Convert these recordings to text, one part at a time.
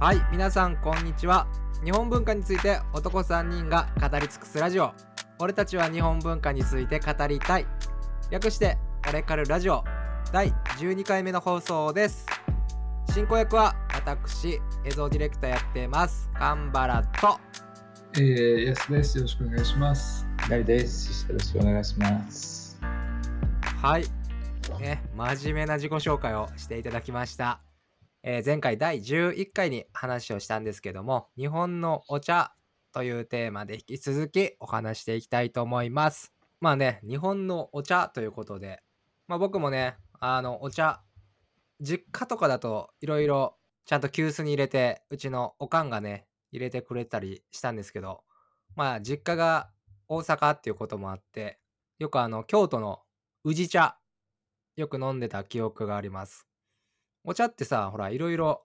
はい皆さんこんにちは。日本文化について男3人が語り尽くすラジオ。俺たちは日本文化について語りたい。略して俺カルラジオ。第12回目の放送です。進行役は私映像ディレクターやってます。神原と。えー、イエスです。よろしくお願いします。なりです。よろしくお願いします。はい。ね真面目な自己紹介をしていただきました、えー前回第11回に話をしたんですけども日本のお茶というテーマで引き続きお話していきたいと思います。まあね日本のお茶ということでまあ僕もねあのお茶実家とかだといろいろちゃんと急須に入れてうちのおかんがね入れてくれたりしたんですけどまあ実家が大阪っていうこともあってよくあの京都の宇治茶よく飲んでた記憶があります。お茶ってさほらいろいろ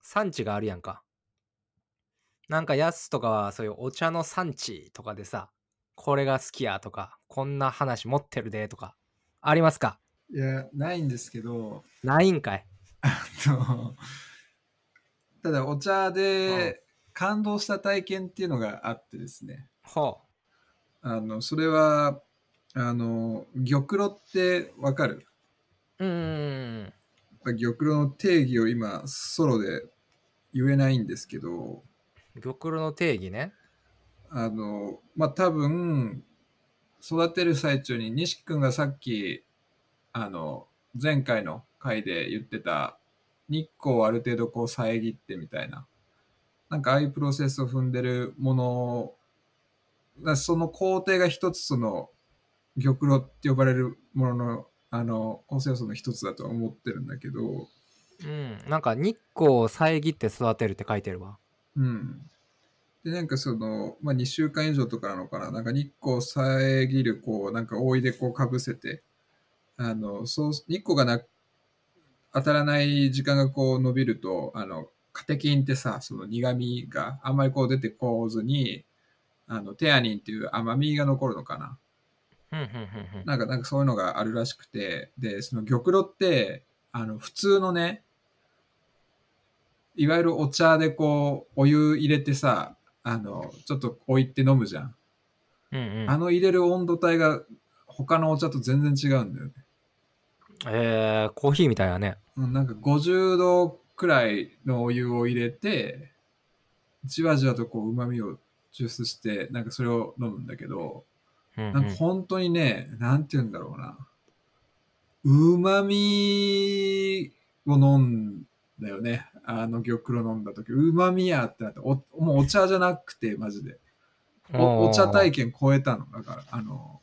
産地があるやんか。なんかやすとかはそういうお茶の産地とかでさこれが好きやとかこんな話持ってるでとかありますか？いや、ないんですけど、ないんかい。あの ただお茶で感動した体験っていうのがあってですね。ほあの、それは、あの、玉露ってわかる？うん玉露の定義を今、ソロで言えないんですけど、玉露の定義ね。あの、まあ、多分、育てる最中に西君がさっき、あの、前回の回で言ってた、日光をある程度こう遮ってみたいな、なんかああいうプロセスを踏んでるものだその工程が一つその、玉露って呼ばれるものの、あの、構成要素の一つだとは思ってるんだけど、うん。なんか日光を遮って育てるって書いてるわ。うん。で、なんかその、まあ、2週間以上とかなのかな、なんか日光を遮る、こう、なんか覆いでこうかぶせて、あの、そう、日光がな、当たらない時間がこう伸びると、あの、カテキンってさ、その苦味があんまりこう出てこずに、あの、テアニンっていう甘みが残るのかな。なんか、なんかそういうのがあるらしくて、で、その玉露って、あの、普通のね、いわゆるお茶でこう、お湯入れてさ、あの、ちょっと置いて飲むじゃん。うんうんあの入れる温度帯が他のお茶と全然違うんだよね。えー、コーヒーみたいなねうんなんか50度くらいのお湯を入れて、じわじわとこう旨味を抽出して、なんかそれを飲むんだけど、うんうんなんか本当にね、なんて言うんだろうな。旨味を飲んだよね。あの玉露飲んだ時。旨味やってなって、おもうお茶じゃなくて、マジで。おお茶体験超えたの。だから、あの、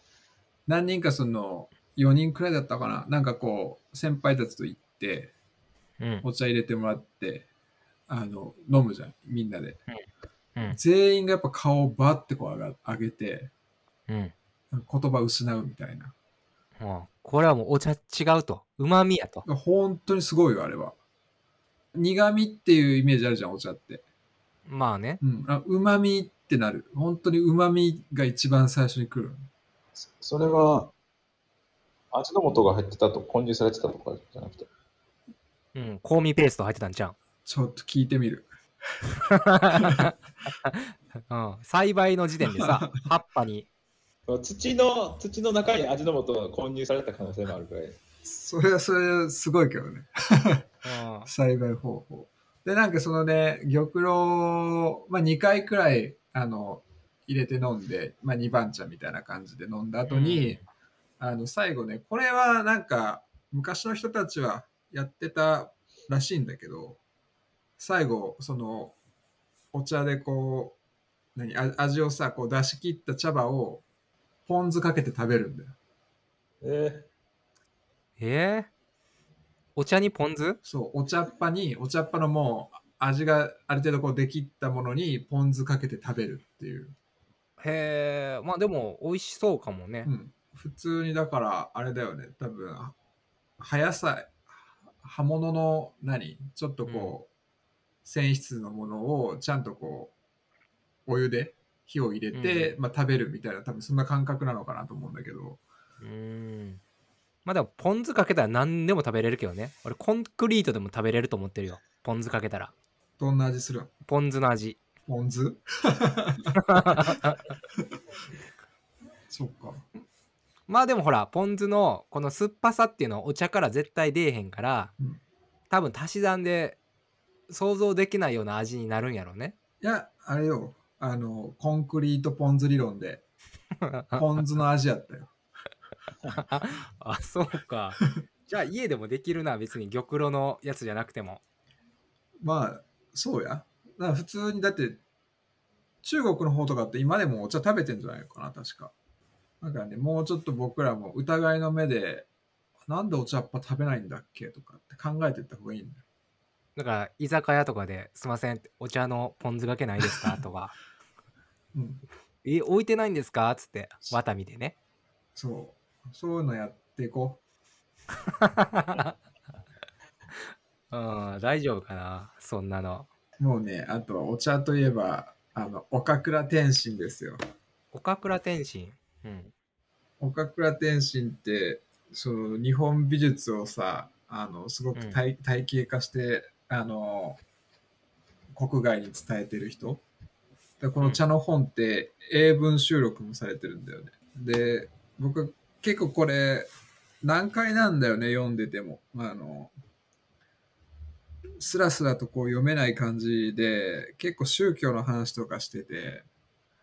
何人かその、4人くらいだったかな。なんかこう、先輩たちと行って、うんお茶入れてもらって、あの、飲むじゃん、みんなで。うん全員がやっぱ顔をバッてこう上が上げて、うん言葉失うみたいな。うんこれはもうお茶違うと。うまみやと。本当にすごいよ、あれは。苦味っていうイメージあるじゃん、お茶って。まあね。うん。あ、旨味ってなる。本当に旨味が一番最初に来る。そそれは、味の素が入ってたと混入されてたとかじゃなくて。うん。香味ペースト入ってたんじゃん。ちょっと聞いてみる。うん。栽培の時点でさ、葉っぱに。土の、土の中に味の素が混入された可能性もあるくらい。それはそれすごいけどね。うん。栽培方法。で、なんかそのね、玉露、まあ2回くらい、あの、入れて飲んで、まあ2番茶みたいな感じで飲んだ後に、あの、最後ね、これはなんか、昔の人たちはやってたらしいんだけど、最後、その、お茶でこう、何、あ味をさ、こう出し切った茶葉を、ポン酢かけて食べるんだよ。ええー、お茶にポン酢？そう、お茶っ葉に、お茶っ葉のもう、味がある程度こうできったものに、ポン酢かけて食べるっていう。へえ、まあでも美味しそうかもねう。ん。普通に、だから、あれだよね、多分、は葉野菜、葉物の何？ちょっとこう、繊維質のものをちゃんとこう、お湯で火を入れて、まあ食べるみたいな、多分そんな感覚なのかなと思うんだけど、うーん。まあでもポン酢かけたら何でも食べれるけどね。俺コンクリートでも食べれると思ってるよ。ポン酢かけたら。どんな味するん？ポン酢の味。ポン酢？そっか。まあでもほら、ポン酢のこの酸っぱさっていうのはお茶から絶対出えへんから、うん多分足し算で想像できないような味になるんやろうね。いや、あれよ。あの、コンクリートポン酢理論で、ポン酢の味やったよ。あ、そうか。じゃあ家でもできるな、別に玉露のやつじゃなくても。まあ、そうや。だから普通に、だって、中国の方とかって今でもお茶食べてんじゃないかな、確か。だからね、もうちょっと僕らも疑いの目で、なんでお茶っ葉食べないんだっけとかって考えていった方がいいんだよ。だから居酒屋とかですいませんお茶のポン酢がけないですか？とかうん。え置いてないんですか？つってワタミでねそう。そういうのやっていこう ん大丈夫かな？そんなのう。もうね、あとはお茶といえば、あの、岡倉天心ですよ。岡倉天心？うん岡倉天心ってその日本美術をさあのすごく体,、体系化してあの国外に伝えてる人でこの茶の本って英文収録もされてるんだよね。で僕結構これ難解なんだよね読んでても。あのスラスラとこう読めない感じで結構宗教の話とかしてて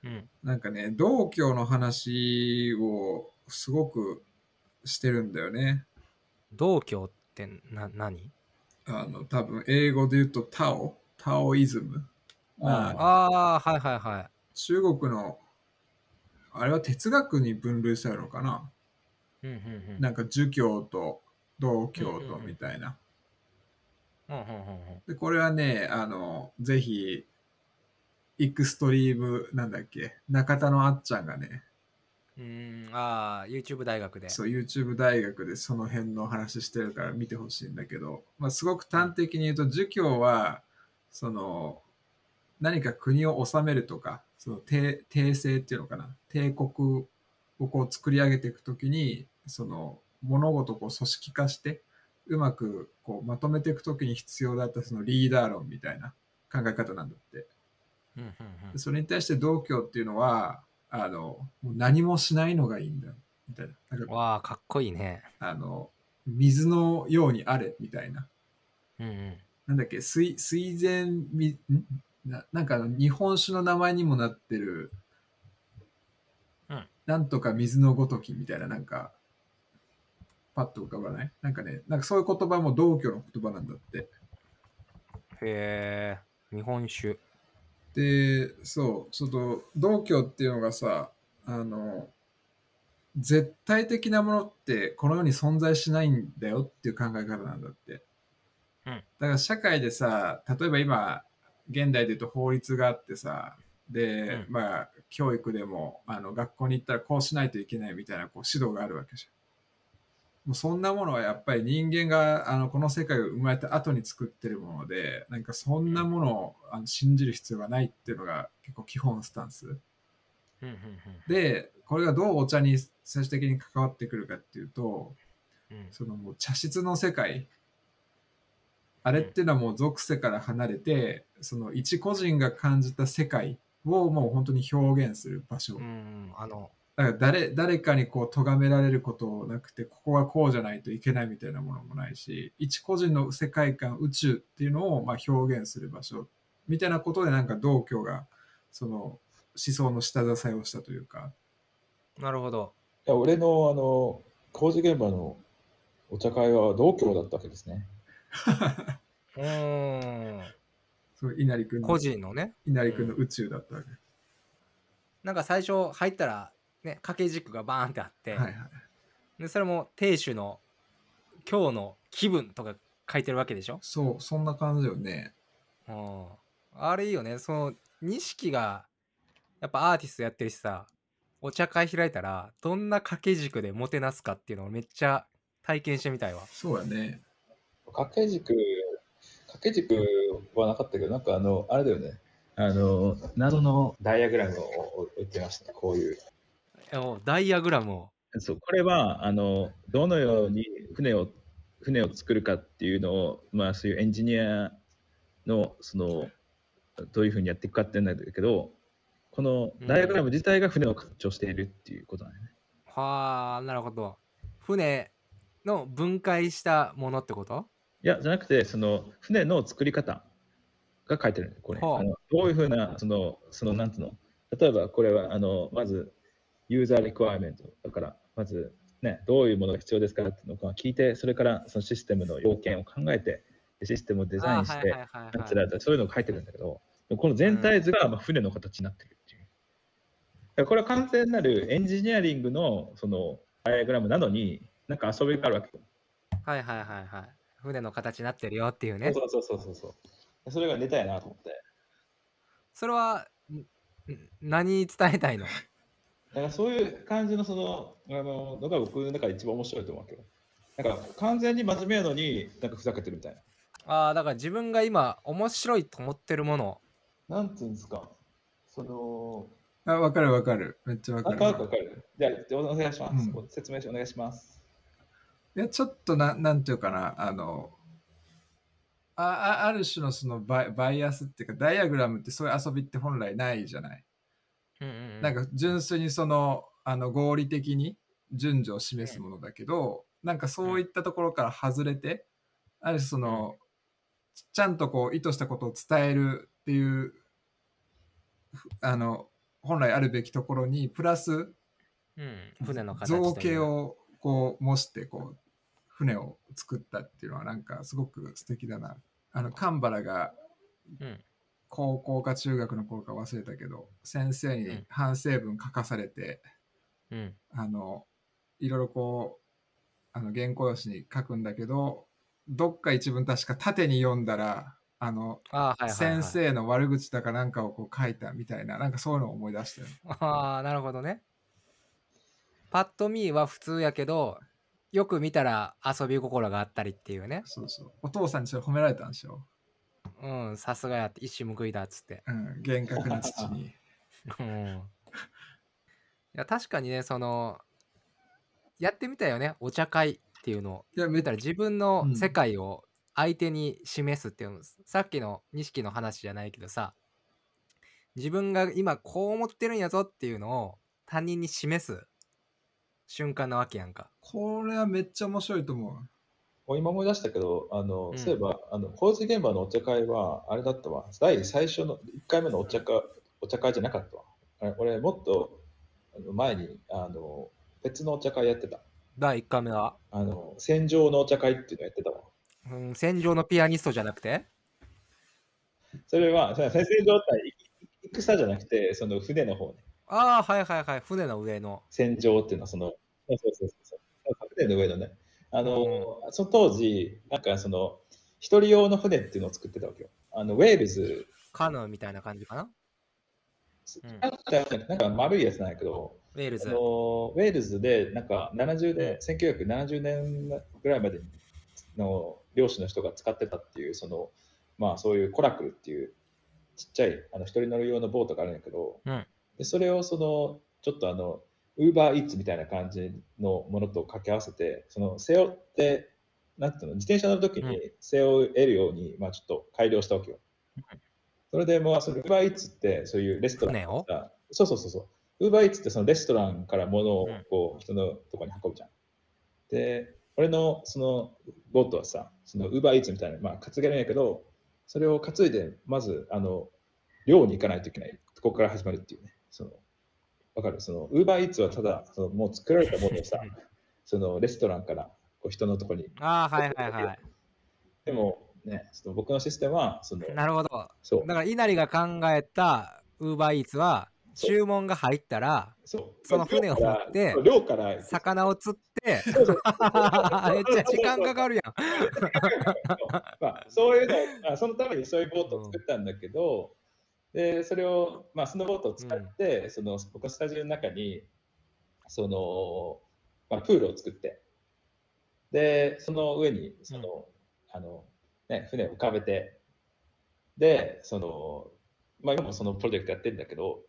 うん。なんかね、道教の話をすごくしてるんだよね。道教ってな何？あの、多分英語で言うとタオ、タオイズム？まあ、ああはいはいはい。中国の、あれは哲学に分類されるのかな？うんうんうん。なんか儒教と道教とみたいな。で、これはね、あの、ぜひ、エクストリーム、なんだっけ、中田のあっちゃんがね、うんああ YouTube 大学で。そう YouTube 大学でその辺の話してるから見てほしいんだけど、まあ、すごく端的に言うと儒教はその何か国を治めるとかその帝帝政っていうのかな帝国をこう作り上げていくときにその物事をこう組織化してうまくこうまとめていくときに必要だったそのリーダー論みたいな考え方なんだって。それに対して道教っていうのはあのもう何もしないのがいいんだみたいな。なんかうんわあかっこいいねあの、水のようにあれみたいな。うんうんなんだっけ、水、水前み、ん？ななんか日本酒の名前にもなってる、うんなんとか水のごときみたいな、なんか、パッと浮かばない？なんかね、なんかそういう言葉も道教の言葉なんだって。へえ日本酒で、そう、その、道教っていうのがさ、あの、絶対的なものってこの世に存在しないんだよっていう考え方なんだって。うんだから社会でさ、例えば今、現代で言うと法律があってさ、で、うん。まあ、教育でも、あの、学校に行ったらこうしないといけないみたいな、こう、指導があるわけじゃん。もうそんなものはやっぱり人間があのこの世界を生まれた後に作ってるものでなんかそんなものをあの信じる必要がないっていうのが結構基本スタンス。でこれがどうお茶に最終的に関わってくるかっていうとうん。そのもう茶室の世界あれっていうのはもう属性から離れてその一個人が感じた世界をもう本当に表現する場所、うんうんあのだから誰誰かにこう咎められることなくてここはこうじゃないといけないみたいなものもないし一個人の世界観宇宙っていうのをまあ表現する場所。みたいなことでなんか道教がその思想の下支えをしたというか。なるほど。いや俺のあの工事現場のお茶会は道教だったわけですね。うーん。そう稲荷君の。個人のね。稲荷君の宇宙だったわけ、なんか最初入ったらね掛け軸がバーンってあって、はいはい。でそれも亭主の今日の気分とか書いてるわけでしょ、そうそんな感じだよね。うん、あれいいよね。その錦がやっぱアーティストやってるしさお茶会開いたらどんな掛け軸でもてなすかっていうのをめっちゃ体験してみたいわ。そうやね掛け軸、掛け軸はなかったけど、なんかあの、あれだよね。あの、謎のダイアグラムを置いてましたね、こういう。ダイアグラムをそう、これは、あの、どのように船を、船を作るかっていうのを、まあそういうエンジニアのそのどういうふうにやっていくかってなんだけどこのダイアグラム自体が船の形をしているっていうことだよね。はあなるほど船の分解したものってこと？いやじゃなくてその船の作り方が書いてるこれ、はあ。あのどういうふうなそのそのなんつうの？例えばこれはあのまずユーザーリクワイメント。だからまずねどういうものが必要ですかっていうのを聞いてそれからそのシステムの要件を考えてでシステムをデザインしてそういうのが書いてるんだけどこの全体図がまあ船の形になってるっていう。これは完全なるエンジニアリングのそのダイアグラムなのになんか遊びがあるわけよ。はいはいはいはい船の形になってるよっていうねそうそうそうそうそう。それがネタやなと思って。それはんん何伝えたいの？だからそういう感じのそのあののが僕の中で一番面白いと思うわけど。なんか完全に真面目なのになんかふざけてるみたいああだから自分が今面白いと思ってるものな。なんていうんですか。その、あ、わかるわかる。めっちゃわかわかるわる。かる。じゃあお願いします。うん説明しお願いします。いや、ちょっとな、なんていうかな、あの、ああある種のそのバイバイアスっていうか、ダイアグラムってそういう遊びって本来ないじゃない？うんうんうん。なんか純粋にその、あの合理的に順序を示すものだけど、なんかそういったところから外れて、ある種その、ちゃんとこう意図したことを伝えるっていう、ふあの、本来あるべきところに、プラス、うん。船の形造形をこう模してこう船を作ったっていうのはなんかすごく素敵だな。あのカンバラがうん。高校か中学の頃か忘れたけど先生にうん。反省文書かされて、うん。あのいろいろこうあの原稿用紙に書くんだけどどっか一文確か縦に読んだらあの、ああはいはい、はい、先生の悪口だかなんかをこう書いたみたいななんかそういうのを思い出してる。ああなるほどねパッと見は普通やけどよく見たら遊び心があったりっていうね。そうそう。お父さんにそれ褒められたんでしょ？うんさすがやって一矢報いだっつって。うん、厳格な父に。うん。いや確かにねそのやってみたよねお茶会っていうのを。いや、め言ったら自分のうん。世界を相手に示すっていうの、さっきの錦の話じゃないけどさ。自分が今こう思ってるんやぞっていうのを他人に示す瞬間なわけやんかこれはめっちゃ面白いと思う。もう今思い出したけど、あのうんそういえば、あの工事現場のお茶会は、あれだったわ、第最初の1回目のお茶会お茶会じゃなかったわ。あれ俺、もっとあの前にあの別のお茶会やってた。第1回目は、あの戦場のお茶会っていうのやってたわ。うん、戦場のピアニストじゃなくて？それは、それ戦場って戦じゃなくて、その船の方ね。ああはいはいはい。船の上の。戦場っていうのはその、そうそうそうそう。船の上のね。あの、その当時、なんかその、一人用の船っていうのを作ってたわけよ。あの、ウェールズ、カヌーみたいな感じかな？うん。なんか丸いやつなんやけど、あウェールズ。のウェールズで、なんか70年、1970年ぐらいまでの漁師の人が使ってたっていう、その、まあそういうコラクルっていうちっちゃいあの一人乗り用のボートがあるんやけど、うんでそれをその、ちょっとあの、ウーバーイーツみたいな感じのものと掛け合わせて、その背負って、なんていうの、自転車乗るときうに背負えるように、まあちょっと改良したわけよ。それで、まあ、そのウーバーイーツって、そういうレストランそうそうそうそう。ウーバーイーツってそのレストランから物をうんこう人のところに運ぶじゃん。で、俺のそのボートはさ、そのウーバーイーツみたいな、まあ、担げるんやけど、それを担いで、まず、あの、漁に行かないといけない。ここから始まるっていうね。その、わかる？その、ウーバーイーツはただ、そのもう作られたものをさ、そのレストランからこう人のところに。ああはいはいはい。でも、ね、その僕のシステムは、その、なるほど。そう。だから稲荷が考えたウーバーイーツは注文が入ったらそう。その船を持って漁から、魚を釣って めっちゃ時間かかるやん。まあ、そういうのあそのためにそういうボートを作ったんだけど、でそれを、まあ、そのボートを使って、その僕のスタジオの中にその、まあ、プールを作ってでその上にその、あのね、船を浮かべてでその、まあ、今もそのプロジェクトやってるんだけど、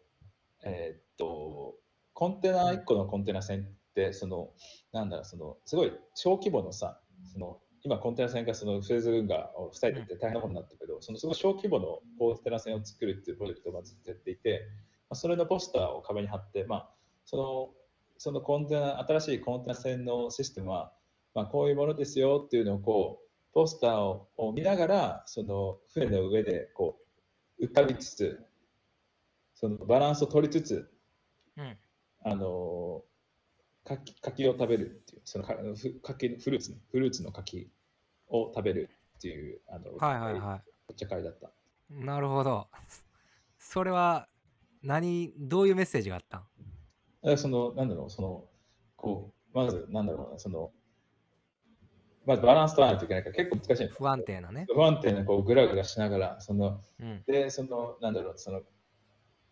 えーっとコンテナ1個のコンテナ船ってそのなんだろうそのすごい小規模のさその今コンテナ船がそのスエズ運河を塞いでて大変なことになったけど、そのすごい小規模のコンテナ船を作るっていうプロジェクトをまずやっていて、まあ、それのポスターを壁に貼って、まあ、そのそのコンテナ新しいコンテナ船のシステムは、まあ、こういうものですよっていうのをこうポスターをを見ながらその船の上でこう浮かびつつそのバランスを取りつつうん。あの柿柿を食べるっていうそのかふ柿フルーツねフルーツの柿を食べるっていうあのはいはいはお茶会だった。い。なるほど。それは何、どういうメッセージがあったん？そのなんだろうそのこうまずなんだろうなそのまずバランス取らないといけないから結構難しいの不安定なね。不安定なこうグラグラしながらそのうん。でそのなんだろうその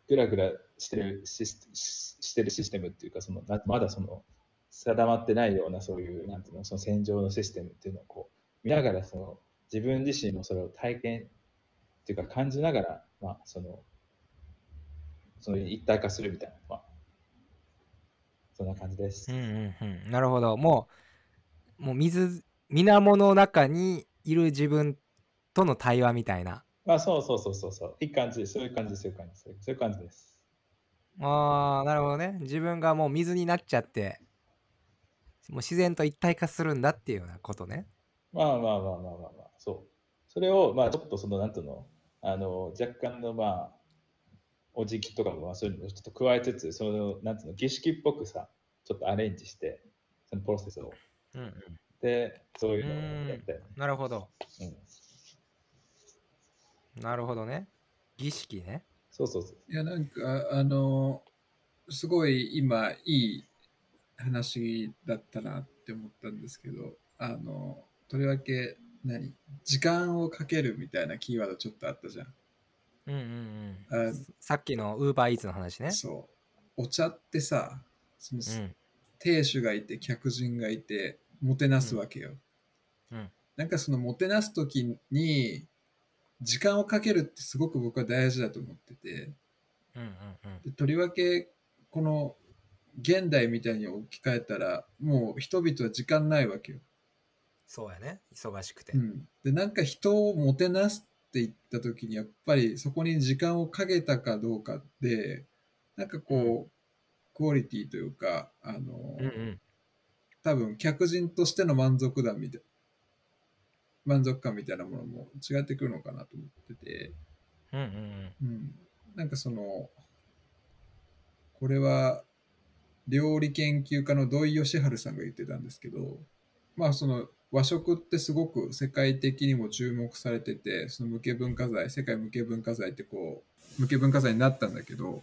グラグラしてるシスししてるシステムっていうかそのなまだその定まってないようなそういうなんていうのその戦場のシステムっていうのをこう見ながらその自分自身もそれを体験っていうか感じながらまあそのその一体化するみたいなまあそんな感じです。うんうんうん。なるほど。もう、もう水、水面の中にいる自分との対話みたいな。まあそうそうそうそうそういい感じそういう感じそういう感じそういう感じです。ああ、なるほどね。自分がもう水になっちゃって、もう自然と一体化するんだっていうようなことね。まあまあまあまあまあまあ、そう。それを、まあちょっとその、なんていうの、あの、若干の、まあ、お辞儀とかも、まあそういうのをちょっと加えつつ、その、なんていうの、儀式っぽくさ、ちょっとアレンジして、そのプロセスを。うんうん。で、そういうのをやって。なるほど。うん。なるほどね。儀式ね。そうそうそう。いや、なんか、あの、すごい今、いい話だったなって思ったんですけど、あの、とりわけ、何？時間をかけるみたいなキーワードちょっとあったじゃん。うんうんうん。あさっきのウーバーイーツの話ね。そう。お茶ってさ、そのうん。亭主がいて、客人がいて、もてなすわけよ。うん。なんかそのもてなす時に、時間をかけるってすごく僕は大事だと思ってて、うんうんうん。でとりわけこの現代みたいに置き換えたらもう人々は時間ないわけよ。そうやね。忙しくて。うん、でなんか人をもてなすって言った時にやっぱりそこに時間をかけたかどうかでなんかこう、クオリティというかあの、うんうん。多分客人としての満足度みたい満足感みたいなものも違ってくるのかなと思ってて。うんうんうん。うん、なんかそのこれは料理研究家の土井善晴さんが言ってたんですけどまあその和食ってすごく世界的にも注目されててその無形文化財世界無形文化財ってこう無形文化財になったんだけど、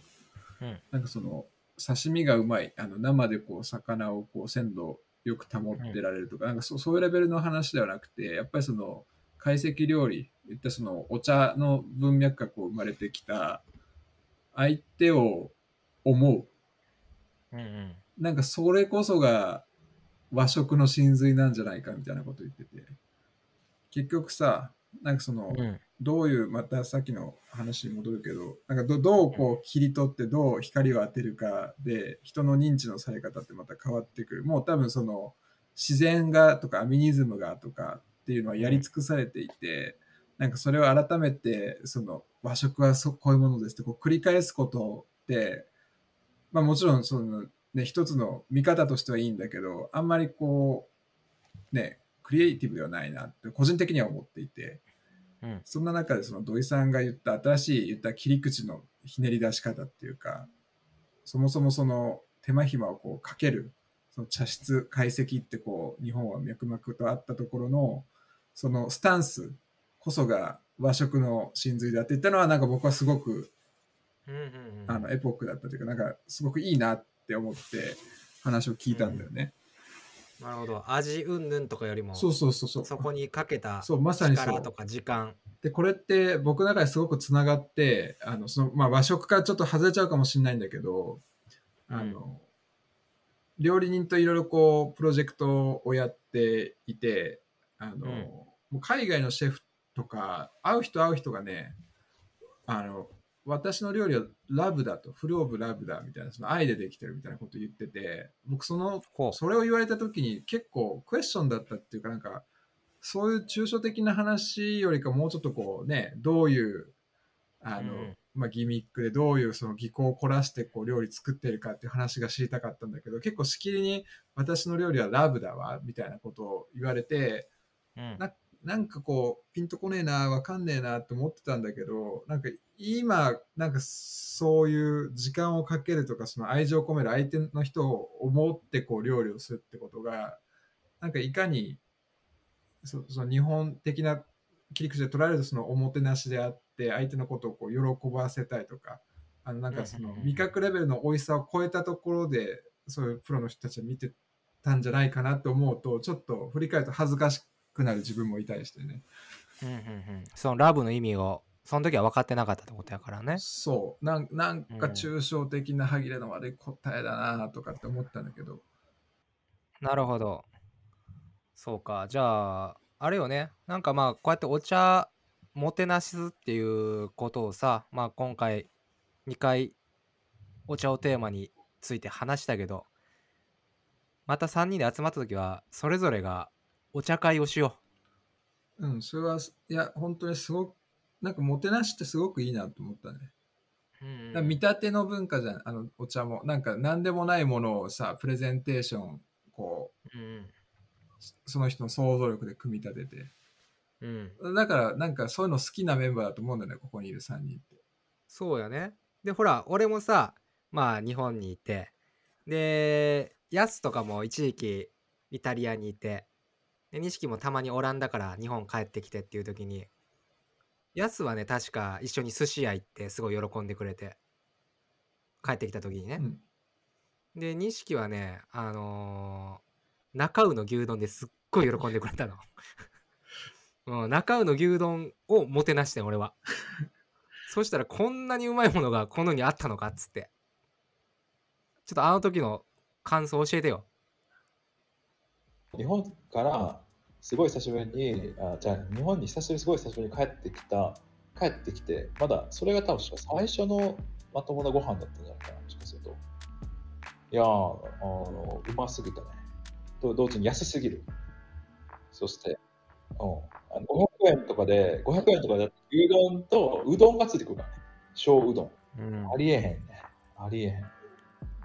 うんなんかその刺身がうまいあの生でこう魚をこう鮮度よく保ってられるとか,、なんかそうそういうレベルの話ではなくてやっぱりその懐石料理いったそのお茶の文脈がこう生まれてきた相手を思ううんうん。なんかそれこそが和食の真髄なんじゃないかみたいなこと言ってて結局さなんかその、うん。どういうまたさっきの話に戻るけどなんかどどうこう切り取ってどう光を当てるかで人の認知のされ方ってまた変わってくる。もう多分その自然がとかアミニズムがとかっていうのはやり尽くされていて、なんかそれを改めてその和食はそこういうものですってこう繰り返すことってまあもちろんそのね一つの見方としてはいいんだけどあんまりこうねクリエイティブではないなって個人的には思っていて。うんそんな中でその土井さんが言った新しい言った切り口のひねり出し方っていうかそもそもその手間暇をこうかけるその茶室解析ってこう日本は脈々とあったところのそのスタンスこそが和食の真髄だって言ったのはなんか僕はすごくうんうんうん。あのエポックだったというかなんかすごくいいなって思って話を聞いたんだよね。なるほど。味云々とかよりも、そうそうそうそう。そこにかけたそうまさにそう力とか時間。でこれって僕の中ですごくつながってあのその、まあ、和食からちょっと外れちゃうかもしれないんだけどあの、料理人といろいろこうプロジェクトをやっていてあの、うんもう海外のシェフとか会う人会う人がねあの私の料理はラブだとフルオブラブだみたいなその愛でできてるみたいなこと言ってて僕その。それを言われた時に結構クエスチョンだったっていうかなんかそういう抽象的な話よりかもうちょっとこうねどういうあの、うんまあ、ギミックでどういうその技巧を凝らしてこう料理作ってるかっていう話が知りたかったんだけど結構しきりに私の料理はラブだわみたいなことを言われてうんななんかこうピンとこねえなわかんねえなって思ってたんだけどなんか今なんかそういう時間をかけるとかその愛情を込める相手の人を思ってこう料理をするってことがなんかいかにそその日本的な切り口で捉えるとそのおもてなしであって相手のことをこう喜ばせたいとかあのなんかその味覚レベルの美味しさを超えたところでそういうプロの人たちは見てたんじゃないかなって思うとちょっと振り返ると恥ずかしくなる自分もいたりしてね。うんうんうん。そのラブの意味をその時は分かってなかったってことやからね。そう。なんなんかうん抽象的な歯切れの悪い答えだなとかって思ったんだけど。なるほど。そうか。じゃああれよね。なんかまあこうやってお茶もてなしっていうことをさまあ今回2回お茶をテーマについて話したけどまた3人で集まった時はそれぞれがお茶会をしよう。んそれはいや本当にすごくなんかもてなしってすごくいいなと思ったね。う、うん。だから見立ての文化じゃん。あのお茶も。なんか何でもないものをさプレゼンテーションこうんうその人の想像力で組み立てて。うん。うんだからなんかそういうの好きなメンバーだと思うんだよねここにいる3人って。そうやね。で、ほら、俺もさ、まあ日本にいて、で、ヤスとかも一時期イタリアにいて、で、錦もたまにオランダから日本帰ってきてっていう時に、ヤスはね、確か一緒に寿司屋行ってすごい喜んでくれて、帰ってきた時にねう。んで、錦はね、あのー中尾の牛丼ですっごい喜んでくれたの。うん、中尾の牛丼をもてなしてん俺は。そしたらこんなにうまいものがこの世にあったのかっつって。ちょっとあの時の感想教えてよ。日本からすごい久しぶりに、あじゃあ日本に久しぶりすごい久しぶりに帰ってきた、帰ってきて、まだそれが多分最初のまともなご飯だったんじゃないかな、もしかすると。いやー、あのうますぎたね。と同時に安すぎる。そして、うん、あの500円とかで、500円とかで牛丼とうどんがついてくるからね。小うどん。うんありえへんね。ありえへん。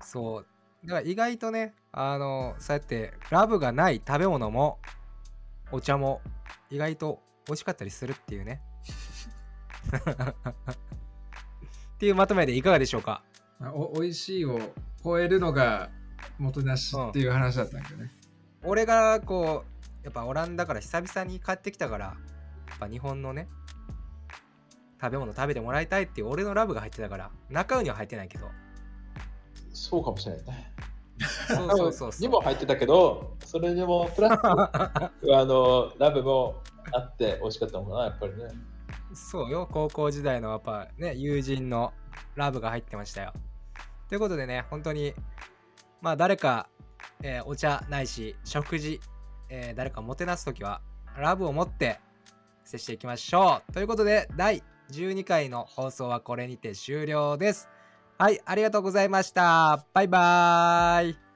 そう。だから意外とね、あの、そうやってラブがない食べ物もお茶も意外と美味しかったりするっていうね。っていうまとめでいかがでしょうか？あおおいしいを超えるのがもてなしっていう話だったんだけどね、俺がこうやっぱオランダから久々に帰ってきたからやっぱ日本のね食べ物食べてもらいたいっていう俺のラブが入ってたから中身には入ってないけどそうかもしれないね。そうそうそうそう。にも入ってたけど、それにもプラス あのラブもあって美味しかったのかな、やっぱりね。そうよ高校時代のやっぱね友人のラブが入ってましたよ。ということでね本当にまあ誰か、えーお茶ないし食事、えー誰かもてなす時はラブを持って接していきましょう。ということで第12回の放送はこれにて終了ですはいありがとうございました。バイバーイ。